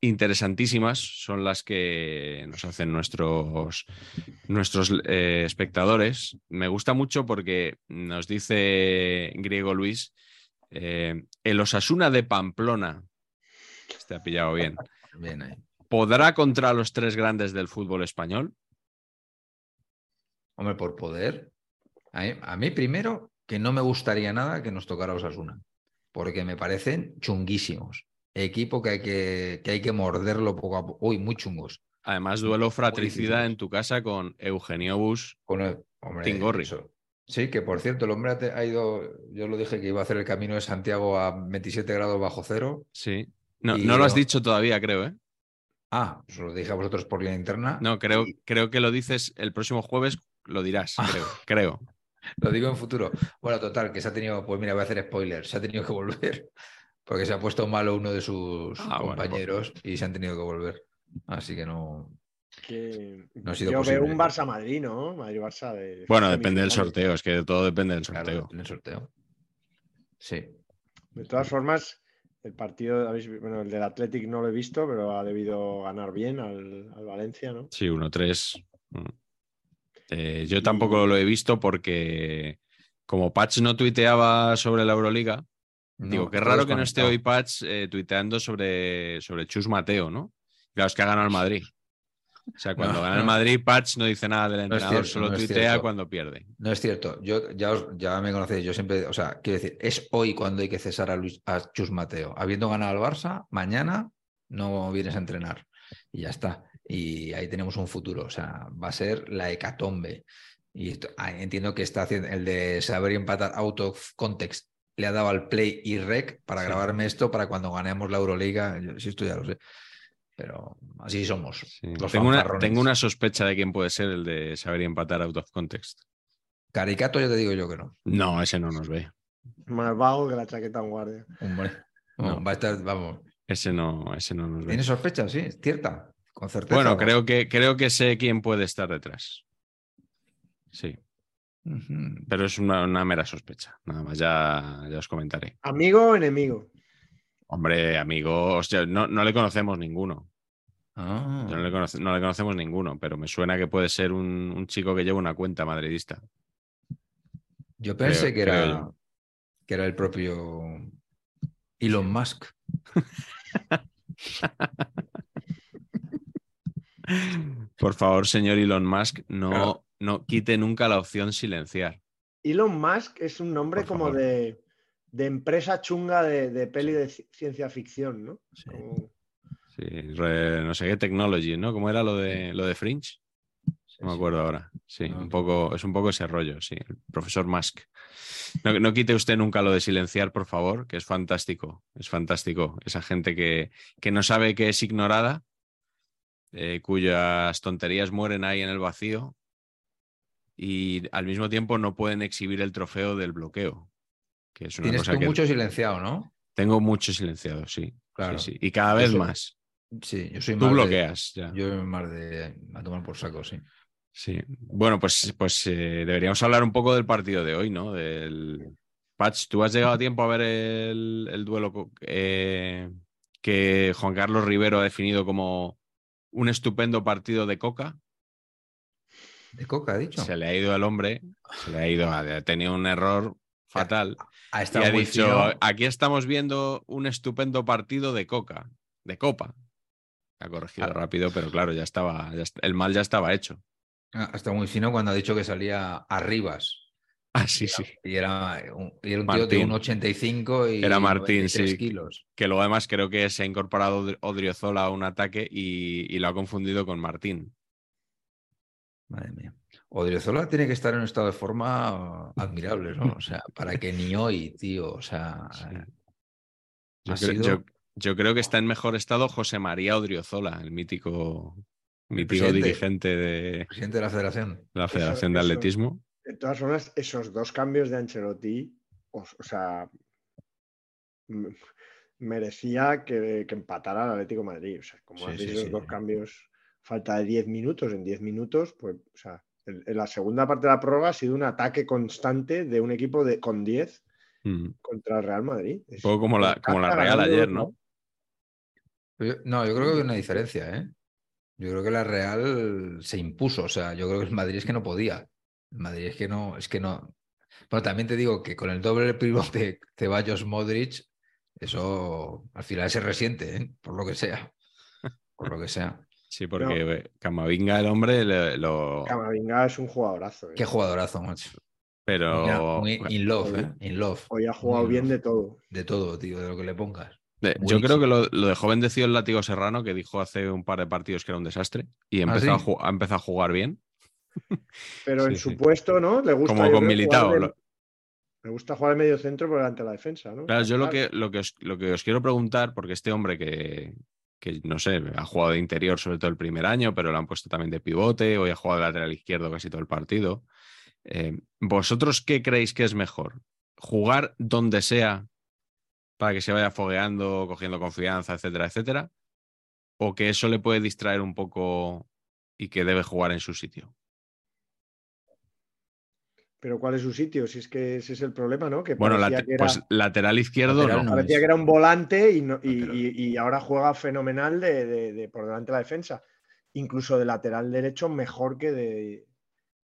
interesantísimas son las que nos hacen nuestros, nuestros eh, espectadores. Me gusta mucho porque nos dice Griego Luis, eh, el Osasuna de Pamplona, este ha pillado bien, Bien ahí. ¿podrá contra los tres grandes del fútbol español? Hombre, por poder. A mí, a mí primero, que no me gustaría nada que nos tocara Osasuna, porque me parecen chunguísimos. Equipo que hay que, que hay que morderlo poco a poco. Uy, muy chungos. Además, duelo fratricida en tu casa con Eugenio Bus. Con el- hombre, Tingorri. eso. Sí, que por cierto, el hombre ha ido, yo lo dije que iba a hacer el camino de Santiago a 27 grados bajo cero. Sí. No, no lo has dicho todavía, creo, ¿eh? Ah, os lo dije a vosotros por línea interna. No, creo, y creo que lo dices el próximo jueves, lo dirás, Ah. creo. creo. Lo digo en futuro. Bueno, total, que se ha tenido, pues mira, voy a hacer spoiler, se ha tenido que volver, porque se ha puesto malo uno de sus Ah, bueno, compañeros y se han tenido que volver. Así que no. Que No ha sido yo posible. veo un Barça-Madrid, ¿no? Madrid-Barça de. Bueno, depende del sorteo, es que todo depende del Claro, sorteo. en el sorteo. Sí. De todas formas, el partido, bueno, el del Athletic no lo he visto, pero ha debido ganar bien al, al Valencia, ¿no? Sí, 1-3. Mm. Eh, yo tampoco lo he visto porque como Patch no tuiteaba sobre la Euroliga, digo, qué raro que no esté hoy Patch eh, tuiteando sobre, sobre Chus Mateo, ¿no? Claro, es que ha ganado el Madrid. O sea, cuando No, gana el. Madrid, Patch no dice nada del entrenador, cierto, solo tuitea cuando pierde. No es cierto. Yo ya, os- ya me conocéis. Yo siempre, o sea, quiero decir, es hoy cuando hay que cesar a Luis a Chus Mateo. Habiendo ganado al Barça, mañana no vienes a entrenar. Y ya está. Y ahí tenemos un futuro. O sea, va a ser la hecatombe. Y esto- ah, entiendo que está haciendo el de saber empatar out of context. Le ha dado al play y rec para Sí. grabarme esto para cuando ganemos la Euroliga. Yo, sí, esto ya lo sé. Pero así somos. Sí. Los Tengo, una, tengo una sospecha de quién puede ser el de saber y empatar out of context. Caricato, ya te digo yo que no. No, ese no nos ve. Más vago que la chaqueta en guardia. Hombre. No. No, va a estar, vamos. Ese no, ese no nos ve. ¿Tienes sospecha? Sí, es cierta. Con certeza. Bueno, creo que, creo que sé quién puede estar detrás. Sí. Pero es una, una mera sospecha. Nada más, ya, ya os comentaré. ¿Amigo o enemigo? Hombre, amigos, ya no, no le conocemos ninguno. Ah. No, le conoce- no le conocemos ninguno, pero me suena que puede ser un, un chico que lleva una cuenta madridista. Yo pensé Creo- que, era, yo. que era el propio Elon Musk. Por favor, señor Elon Musk, no, Claro. No quite nunca la opción silenciar. Elon Musk es un nombre Por como de, de empresa chunga de, de peli de ci- ciencia ficción, ¿no? Sí. Como- Sí, re- no sé qué technology, ¿no? ¿Cómo era lo de lo de Fringe? No me acuerdo ahora. Sí, No. un poco, es un poco ese rollo, sí. El profesor Musk. No, no quite usted nunca lo de silenciar, por favor, que es fantástico. Es fantástico. Esa gente que, que no sabe que es ignorada, eh, cuyas tonterías mueren ahí en el vacío y al mismo tiempo no pueden exhibir el trofeo del bloqueo. Que es una Tienes cosa tú que mucho silenciado, ¿no? tengo mucho silenciado, sí. Claro. Sí, sí. Y cada vez soy- más. Sí, yo soy Tú más de- bloqueas. ya. yo más de a tomar por saco, sí. Sí, bueno, pues, pues eh, deberíamos hablar un poco del partido de hoy, ¿no? Del Patch, ¿tú has llegado a tiempo a ver el, el duelo eh, que Juan Carlos Rivero ha definido como un estupendo partido de coca? De coca, ha dicho. Se le ha ido al hombre, se le ha ido, ha tenido un error fatal Ha y ha dicho, fino. aquí estamos viendo un estupendo partido de coca, de copa. Ha corregido Ah. rápido, pero claro, ya estaba, ya el mal ya estaba hecho. Ha estado muy fino cuando ha dicho que salía Arribas. Ah, sí, sí. Y era un, y era un tío de Martín. 1,85 y Era Martín, 93 sí. kilos. que luego además creo que se ha incorporado Odri- Odriozola a un ataque y, y lo ha confundido con Martín. Madre mía. Odriozola tiene que estar en un estado de forma admirable, ¿no? O sea, para que ni hoy, tío, o sea, Yo, ha creo, sido- yo- yo creo que está en mejor estado José María Odriozola, el mítico, mítico dirigente de presidente de la federación. la Federación de eso. Atletismo. De todas formas, esos dos cambios de Ancelotti, o, o sea, merecía que, que empatara el Atlético de Madrid. O sea, como Sí, sí, esos sí. dos cambios, falta de 10 minutos, en 10 minutos, pues, o sea, en, en la segunda parte de la prórroga ha sido un ataque constante de un equipo de, con 10 Mm. contra el Real Madrid. Un poco como la, como la Real ayer, ¿no? No, yo creo que hay una diferencia, ¿eh? Yo creo que la Real se impuso, o sea, yo creo que el Madrid es que no podía. El Madrid es que no, es que no. Bueno, también te digo que con el doble pivote Ceballos Modric, eso al final se resiente, ¿eh? Por lo que sea. Por lo que sea. Sí, porque eh, Camavinga, el hombre, le- lo. Camavinga es un jugadorazo. ¿eh? Qué jugadorazo, macho. Pero. Mira, muy in love, ¿eh? In love. Hoy ha jugado Muy bien de todo. De todo, tío, de lo que le pongas. Yo creo que lo, lo de joven decidió el látigo serrano, que dijo hace un par de partidos que era un desastre, y ¿Ah, empezó, sí? ha empezado a jugar bien. Pero Sí, en sí. su puesto, ¿no? Le gusta Como con Militao, de- lo- Me gusta jugar el medio centro por delante de la defensa, ¿no? Claro, yo lo que, lo, que os, lo que os quiero preguntar, porque este hombre que, que, no sé, ha jugado de interior sobre todo el primer año, pero lo han puesto también de pivote, hoy ha jugado de lateral izquierdo casi todo el partido. eh, ¿Vosotros qué creéis que es mejor? ¿Jugar donde sea para que se vaya fogueando, cogiendo confianza, etcétera, etcétera? ¿O que eso le puede distraer un poco y que debe jugar en su sitio? Pero ¿cuál es su sitio? Si es que ese es el problema, ¿no? Que Bueno, que era, pues lateral izquierdo Lateral no. no. parecía es. que era un volante y, no- y- y- y ahora juega fenomenal de, de- de por delante de la defensa. Incluso de lateral derecho mejor que de,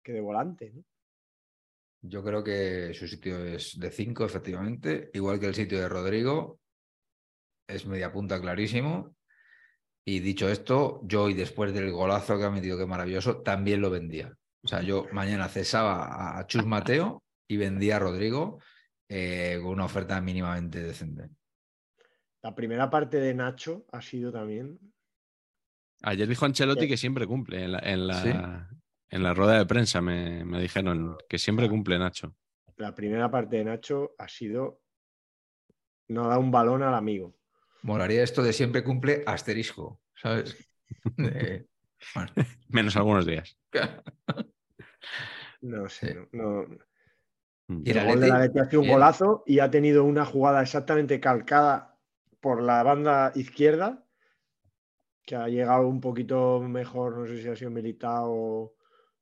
que de volante. ¿no? Yo creo que su sitio es de 5, efectivamente, igual que el sitio de Rodrigo. Es media punta clarísimo. Y dicho esto, yo y después del golazo que ha metido, que maravilloso, también lo vendía. O sea, yo mañana cesaba a Chus Mateo y vendía a Rodrigo eh, con una oferta mínimamente decente. La primera parte de Nacho ha sido también. Ayer dijo Ancelotti Sí. que siempre cumple. En la, en la, Sí. en la rueda de prensa me, me dijeron que siempre cumple Nacho. La primera parte de Nacho ha sido. No da un balón al amigo. Molaría esto de siempre cumple asterisco, ¿sabes? Eh, bueno, Menos algunos días. No sé. Sí. No, no. Mm. Y el El gol de la Leti ha sido un golazo y ha tenido una jugada exactamente calcada por la banda izquierda, que ha llegado un poquito mejor, no sé si ha sido Militao o,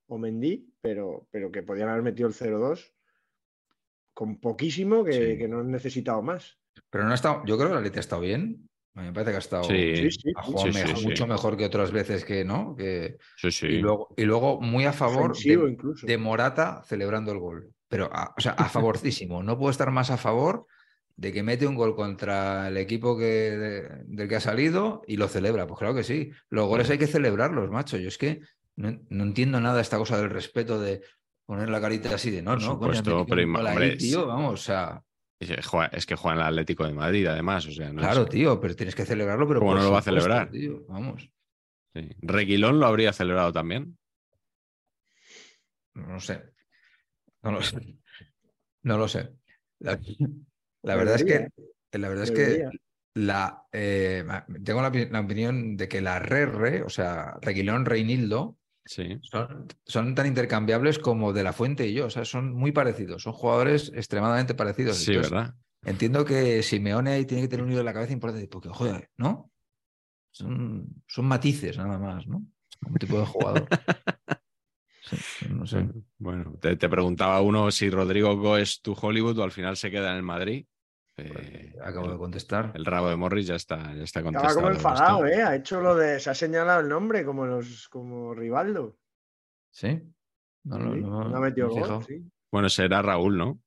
o Mendy, pero, pero que podían haber metido el 0-2 con poquísimo que, Sí. que no han necesitado más. Pero no ha estado, yo creo que el Atleti ha estado bien. A mí me parece que ha estado Sí, Sí, sí, ha jugado sí, sí, mejor- sí. mucho mejor que otras veces que no. Que, Sí, sí. y, luego, y luego muy a favor de, incluso. de Morata celebrando el gol. Pero, a- o sea, a favorcísimo. No puedo estar más a favor de que mete un gol contra el equipo que, de- del que ha salido y lo celebra. Pues claro que sí. Los goles hay que celebrarlos, macho. Yo es que no, no entiendo nada esta cosa del respeto de poner la carita así de no, Por no, coño, supuesto, metido pero ahí, tío, vamos, o sea, Es que juega- Es que juega en el Atlético de Madrid, además. O sea, no claro, es- tío, pero tienes que celebrarlo, pero ¿Cómo no lo va a celebrar? tío, vamos. sí. Reguilón lo habría celebrado también. No lo sé. No lo sé. No lo sé. La, la verdad es que, la verdad es que la, eh, tengo la, opi- la opinión de que la Rerre, o sea, Reguilón, Reinildo, Sí. son, son tan intercambiables como De La Fuente y yo. O sea, son muy parecidos. Son jugadores extremadamente parecidos. Sí, Entonces, ¿verdad? Entiendo que Simeone ahí tiene que tener un hilo en la cabeza importante, porque, joder, ¿no? Son, son matices nada más, ¿no? Un tipo de jugador. Sí, no sé. Bueno, te, te preguntaba uno si Rodrigo Go es tu Hollywood o al final se queda en el Madrid. Eh, Acabo de contestar. el rabo de Morris ya está, ya está Estaba contestado. como el enfadado. ¿eh? Ha hecho lo de. Se ha señalado el nombre como los como Rivaldo. ¿Sí? No, lo- Sí, no, no ha metido gol, sí. Bueno, será Raúl, ¿no?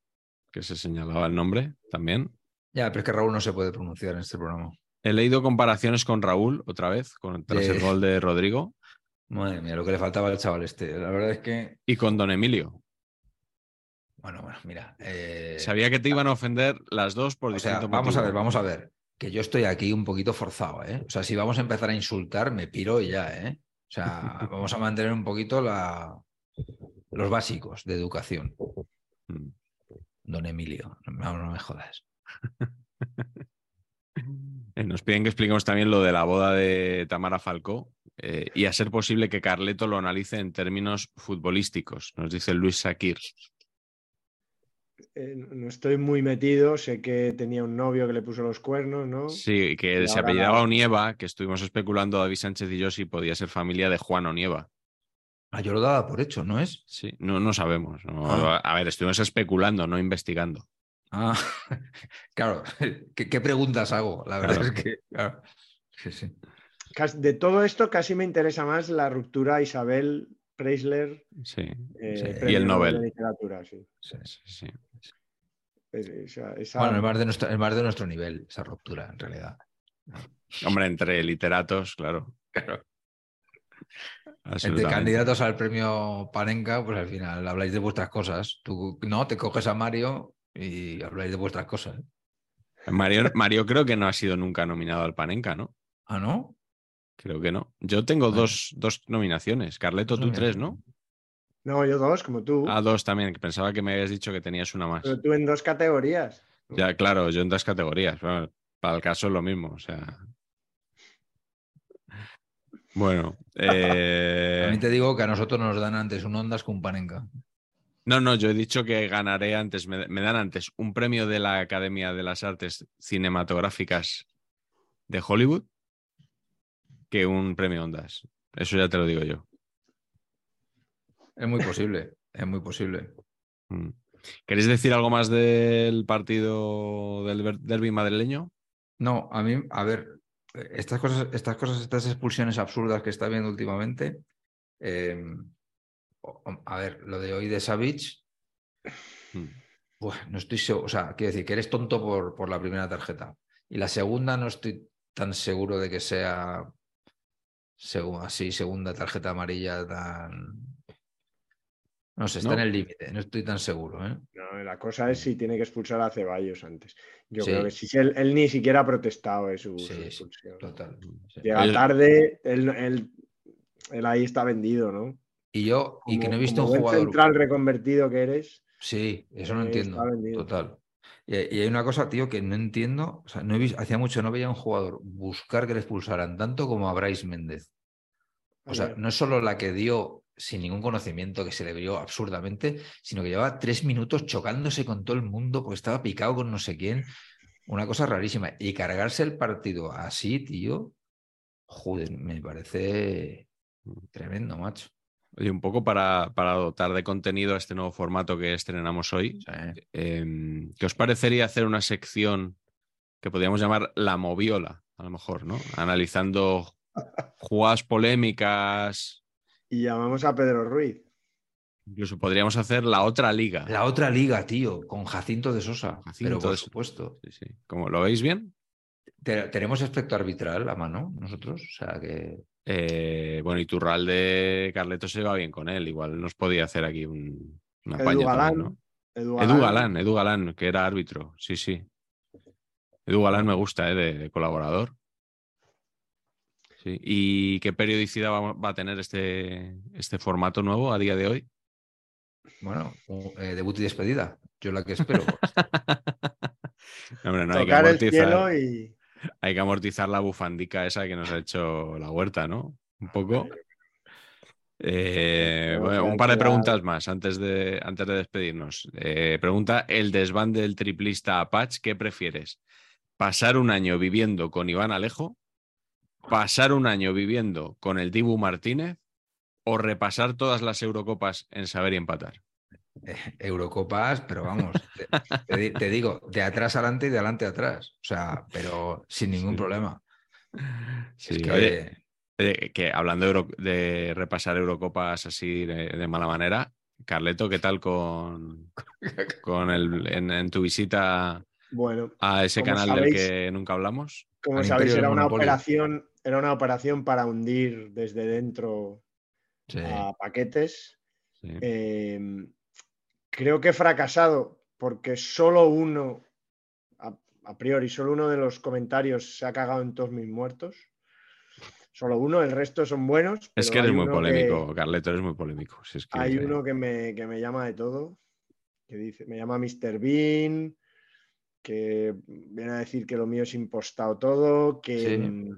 Que se señalaba el nombre también. Ya, pero es que Raúl no se puede pronunciar en este programa. He leído comparaciones con Raúl otra vez, con, tras De- el gol de Rodrigo, Madre mía, lo que le faltaba al chaval este. La verdad es que, y con Don Emilio. Bueno, bueno, mira. eh, Sabía que te iban a ofender las dos por o sea, vamos a ver, vamos a ver. Que yo estoy aquí un poquito forzado, ¿eh? O sea, si vamos a empezar a insultar, me piro y ya, ¿eh? O sea, vamos a mantener un poquito la... los básicos de educación. Mm. Don Emilio, no, no me jodas. Eh, Nos piden que expliquemos también lo de la boda de Tamara Falcó eh, y a ser posible que Carleto lo analice en términos futbolísticos, nos dice Luis Sakir. Eh, no estoy muy metido. Sé que tenía un novio que le puso los cuernos, ¿no? Sí, que Y se ahora apellidaba la- Onieva, que estuvimos especulando David Sánchez y yo si podía ser familia de Juan Onieva. Ah, yo lo daba por hecho, ¿no es? Sí, no, no sabemos. no. Ah. A ver, estuvimos especulando, no investigando. Ah, claro. ¿Qué, qué preguntas hago? La verdad Claro. es que. claro. Sí, sí. De todo esto casi me interesa más la ruptura Isabel Preisler. Sí, eh, Sí. Y el Nobel. de literatura, sí. sí, sí. sí. Es- esa- esa- Bueno, es más, de nuestro, es más de nuestro nivel, esa ruptura, en realidad. Hombre, entre literatos, claro. Claro. Entre candidatos al premio Panenka, pues al final habláis de vuestras cosas. Tú no, te coges a Mario y habláis de vuestras cosas. Mario, Mario creo que no ha sido nunca nominado al Panenka, ¿no? Ah, ¿no? Creo que no. Yo tengo dos, dos nominaciones. Carleto, tú tres, ¿no? No, yo dos, como tú. Ah, dos también, pensaba que me habías dicho que tenías una más. Pero tú en dos categorías. Ya, claro, yo en dos categorías. Bueno, para el caso es lo mismo, o sea. Bueno, eh, También te digo que a nosotros nos dan antes un Ondas que un Panenka. no, no, yo he dicho que ganaré antes, me, me dan antes un premio de la Academia de las Artes Cinematográficas de Hollywood que un premio Ondas. Eso ya te lo digo yo. Es muy posible, es muy posible. Mm. ¿Queréis decir algo más del partido del derby madrileño? No, a mí, a ver, estas cosas, estas cosas, estas expulsiones absurdas que está viendo últimamente. eh, o- a ver, lo de hoy de Savage, Mm. Buah, no estoy seguro, o sea, quiero decir que eres tonto por, por la primera tarjeta. Y la segunda no estoy tan seguro de que sea segu- así, segunda tarjeta amarilla tan. No sé, está ¿No? en el límite, no estoy tan seguro, ¿eh? No, la cosa es si tiene que expulsar a Ceballos antes. Yo Sí. creo que si él, él ni siquiera ha protestado de su, Sí, su sí, expulsión. Total. sí. Llega Oye, tarde, él, él- él ahí está vendido, ¿no? Y yo, y que no he visto como un jugador. central reconvertido que eres. Sí, eso no Eh, entiendo. Total. Y, y hay una cosa, tío, que no entiendo. O sea, no he visto, hacía mucho no veía a un jugador buscar que le expulsaran tanto como a Bryce Méndez. O sea, no es solo la que dio sin ningún conocimiento, que se le vio absurdamente, sino que llevaba tres minutos chocándose con todo el mundo porque estaba picado con no sé quién. Una cosa rarísima. Y cargarse el partido así, tío, joder, me parece tremendo, macho. Oye, un poco para, para dotar de contenido a este nuevo formato que estrenamos hoy, eh, ¿qué os parecería hacer una sección que podríamos llamar La Moviola? a lo mejor, ¿no? Analizando jugadas polémicas. Y llamamos a Pedro Ruiz. Incluso podríamos hacer la otra liga. La otra liga, tío, con Jacinto de Sosa. Jacinto pero por supuesto. Sí, sí. ¿Cómo, ¿Lo veis bien? Te- Tenemos aspecto arbitral a mano nosotros. O sea que. Eh, bueno, y Turralde Carleto se va bien con él. Igual nos podía hacer aquí un, una Edu paña Galán. también, ¿no? Edu Edu Galán, Edu Galán, que era árbitro. Sí, sí. Edu Galán me gusta, ¿eh? de, de colaborador. Sí. ¿Y qué periodicidad va, va a tener este, este formato nuevo a día de hoy? Bueno, eh, debut y despedida. Yo la que espero. Hombre, no, hay, que Tocar el cielo amortizar, y. hay que amortizar la bufandica esa que nos ha hecho la huerta, ¿no? Un poco. Eh, bueno, un par de preguntas más antes de, antes de despedirnos. Eh, pregunta el desván del triplista Apache, ¿qué prefieres? ¿Pasar un año viviendo con Iván Alejo? ¿Pasar un año viviendo con el Dibu Martínez? ¿O repasar todas las Eurocopas en saber y empatar? Eurocopas, pero vamos, te, te di- te digo, de atrás adelante y de adelante atrás. O sea, pero sin ningún Sí. problema. Sí, Es que, oye, que hablando de, Euro- de repasar Eurocopas así de, de mala manera, Carleto, ¿qué tal con, con el, en, en tu visita Bueno, a ese canal del que nunca hablamos? como sabéis, era una operación, era una operación para hundir desde dentro sí. a paquetes. Sí. Eh, creo que he fracasado porque solo uno, a, a priori, solo uno de los comentarios se ha cagado en todos mis muertos. Solo uno, el resto son buenos. es que eres muy polémico, que- Carleto, eres muy polémico. Si es que- hay uno que me, que me llama de todo, que dice, me llama Mr. Bean, que viene a decir que lo mío es impostado todo, que, Sí.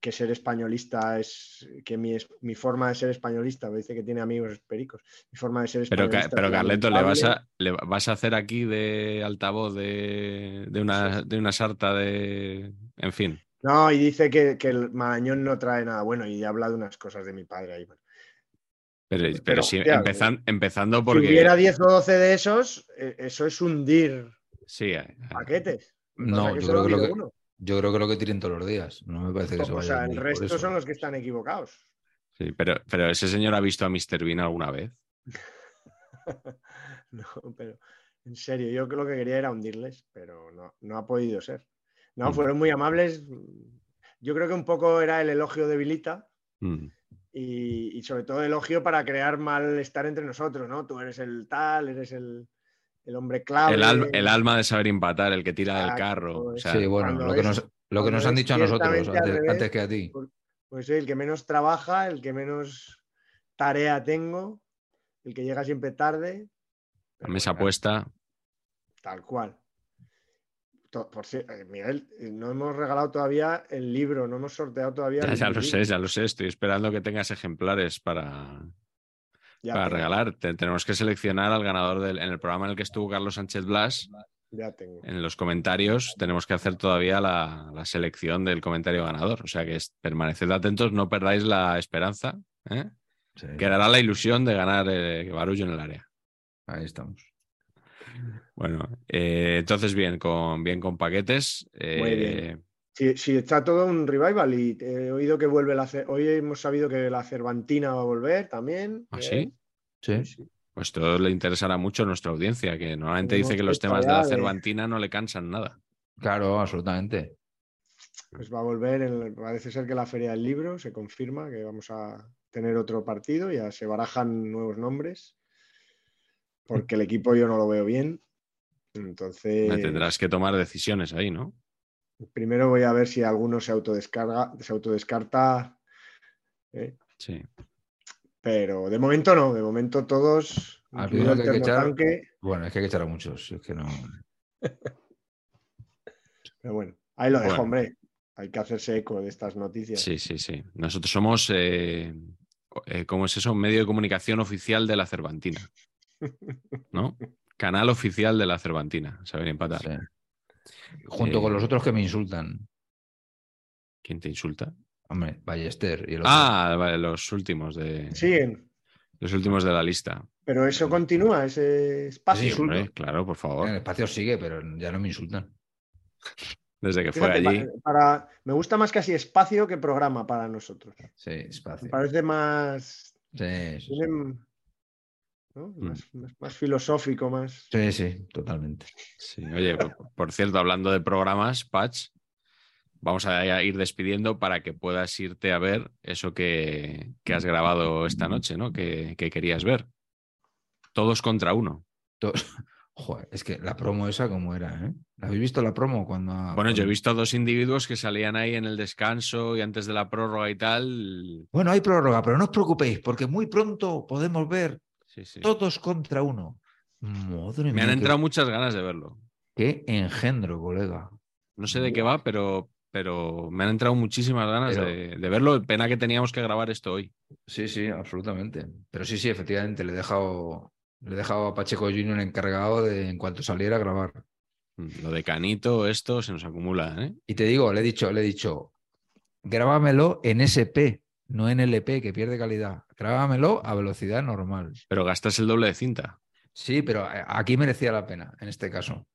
Que ser españolista es, que mi, mi forma de ser españolista, me dice que tiene amigos pericos, mi forma de ser Pero, españolista. Pero Carleto, ¿le vas, a, le vas a hacer aquí de altavoz de, de, una, de una sarta de... En fin. No, y dice que, que el Marañón no trae nada bueno y habla de unas cosas de mi padre ahí. bueno. Pero, pero, hostia, empezan- empezando Si porque... hubiera 10 o 12 de esos, eh, eso es hundir Sí, eh, paquetes. No, yo creo que- uno. Yo creo que lo que tiren todos los días. No me parece que se O vaya sea, a el resto son los que están equivocados. sí, pero, pero ese señor ha visto a Mr. Bean alguna vez. No, pero en serio, yo lo que quería era hundirles, pero no, no ha podido ser. No, Mm. fueron muy amables. Yo creo que un poco era el elogio de Vilita Mm. y, y sobre todo elogio para crear malestar entre nosotros, ¿no? Tú eres el tal, eres el, el hombre clave. El, alma, el alma de saber empatar, el que tira del carro. O es- sea, Sí, bueno, lo que es- nos, lo que nos han dicho a nosotros antes, revés, antes que a ti. Pues soy el que menos trabaja, el que menos tarea tengo, el que llega siempre tarde. la mesa bueno, puesta. Tal cual. Por cierto, Miguel, eh, no hemos regalado todavía el libro, no hemos sorteado todavía. Ya, el ya lo sé, ya lo sé. Estoy esperando que tengas ejemplares para, Ya para tengo, regalar. Te- tenemos que seleccionar al ganador del, en el programa en el que estuvo Carlos Sánchez Blas. Ya tengo. En los comentarios tenemos que hacer todavía la, la selección del comentario ganador. O sea que es- permaneced atentos, no perdáis la esperanza. ¿eh? Sí, Quedará la ilusión de ganar eh, barullo en el área. ahí estamos. Bueno, eh, entonces bien con, bien con paquetes. Muy bien. Sí, sí, está todo un revival y he oído que vuelve la. Hoy hemos sabido que la Cervantina va a volver también. ¿Ah. Sí. Sí. Pues todo le interesará mucho a nuestra audiencia, que normalmente dice que los temas de la de- Cervantina no le cansan nada. Claro, absolutamente. Pues va a volver, el- parece ser que la Feria del Libro se confirma que vamos a tener otro partido, ya se barajan nuevos nombres, porque el equipo yo no lo veo bien. Entonces, Tendrás que tomar decisiones ahí, ¿no? Primero voy a ver si alguno se autodescarga, se autodescarta, ¿eh? Sí. pero de momento no, de momento todos, Al que hay que echar- Bueno, es que hay que echar a muchos. Es que no. pero bueno, ahí lo dejo, Bueno. hombre. Hay que hacerse eco de estas noticias. Sí, sí, sí. Nosotros somos, eh, eh, ¿cómo es eso? Medio de comunicación oficial de la Cervantina. ¿No? Canal oficial de la Cervantina. Saber empatar. Sí. Junto Eh, con los otros que me insultan. ¿Quién te insulta? Hombre, Ballester y el otro. Ah, vale, los últimos de Siguen, los últimos de la lista. pero eso continúa, ese espacio. Sí, Hombre, claro, por favor. El espacio sigue, pero ya no me insultan. Desde que fue Fíjate, allí. pa- para, me gusta más casi espacio que programa para nosotros. Sí, espacio. Me parece más. Sí, sí, sí. Mm. más, más- filosófico, más. Sí, sí, totalmente. Sí, oye, por, por cierto, hablando de programas, Patch, vamos a ir despidiendo para que puedas irte a ver eso que, que has grabado esta noche, ¿no? Que, que querías ver. Todos contra uno. Joder, es que la promo esa como era, ¿eh? ¿La habéis visto la promo cuando... Bueno, yo he visto a dos individuos que salían ahí en el descanso y antes de la prórroga y tal. Bueno, hay prórroga, pero no os preocupéis, porque muy pronto podemos ver Sí, sí. todos contra uno. Madre Me han qué- entrado muchas ganas de verlo. Qué engendro, colega. No sé de qué va, pero, pero me han entrado muchísimas ganas Pero- de, de verlo. Pena que teníamos que grabar esto hoy. Sí, sí, absolutamente. Pero sí, sí, efectivamente, le he dejado, le he dejado a Pacheco Junior encargado de, en cuanto saliera, a grabar. Mm, Lo de Canito, esto se nos acumula, ¿eh? Y te digo, le he dicho, le he dicho, grábamelo en SP, no en LP, que pierde calidad. Grábamelo a velocidad normal. Pero gastas el doble de cinta. Sí, pero a- aquí merecía la pena, en este caso.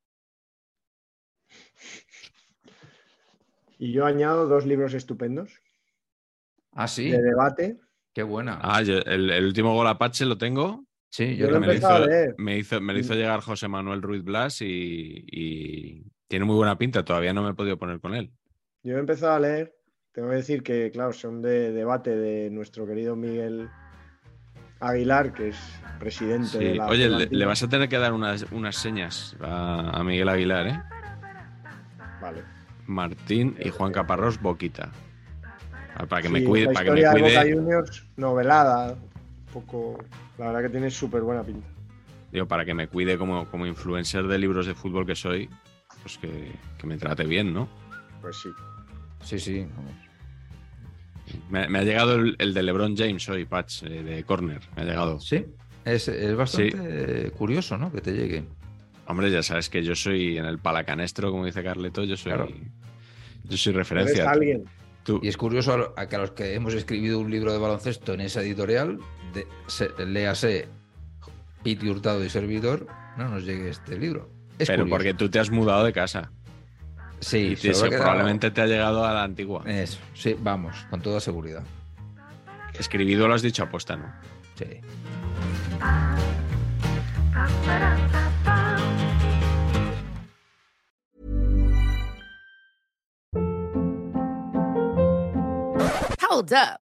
Y yo añado dos libros estupendos Ah, sí, de debate. qué buena. Ah, yo- el, el último gol Apache lo tengo. sí, yo yo lo he me, empezado a hizo, leer. me, hizo, me lo hizo llegar José Manuel Ruiz Blas y, y tiene muy buena pinta. Todavía no me he podido poner con él. Yo he empezado a leer. Tengo que decir que, claro, son de debate de nuestro querido Miguel Aguilar, que es presidente Sí. de la. Oye, le, vas a tener que dar unas, unas señas a, a Miguel Aguilar, ¿eh? Vale. Martín y Juan Caparrós Boquita. Ah, Para que me cuide, la para que me historia de Boca cuide, Juniors, novelada. Un poco. La verdad que tiene súper buena pinta. digo, para que me cuide como, como influencer de libros de fútbol que soy, pues que, que me trate bien, ¿no? Pues sí. Sí, sí. vamos. Me, me ha llegado el, el de LeBron James hoy, Patch, eh, de Corner. Me ha llegado. Sí, es, es bastante curioso, ¿no? Que te llegue. Hombre, ya sabes que yo soy en el palacanestro, como dice Carleto, yo soy, Claro. yo soy Eres referencia. alguien. Tú- Y es curioso a, que a los que hemos escribido un libro de baloncesto en esa editorial, de, se- léase Piti Hurtado y Servidor, no nos llegue este libro. Es pero curioso. porque tú te has mudado de casa. Sí, y probablemente te ha llegado a la antigua. Eso, sí, vamos, con toda seguridad. Escribido lo has dicho aposta, ¿no? Sí. Hold up.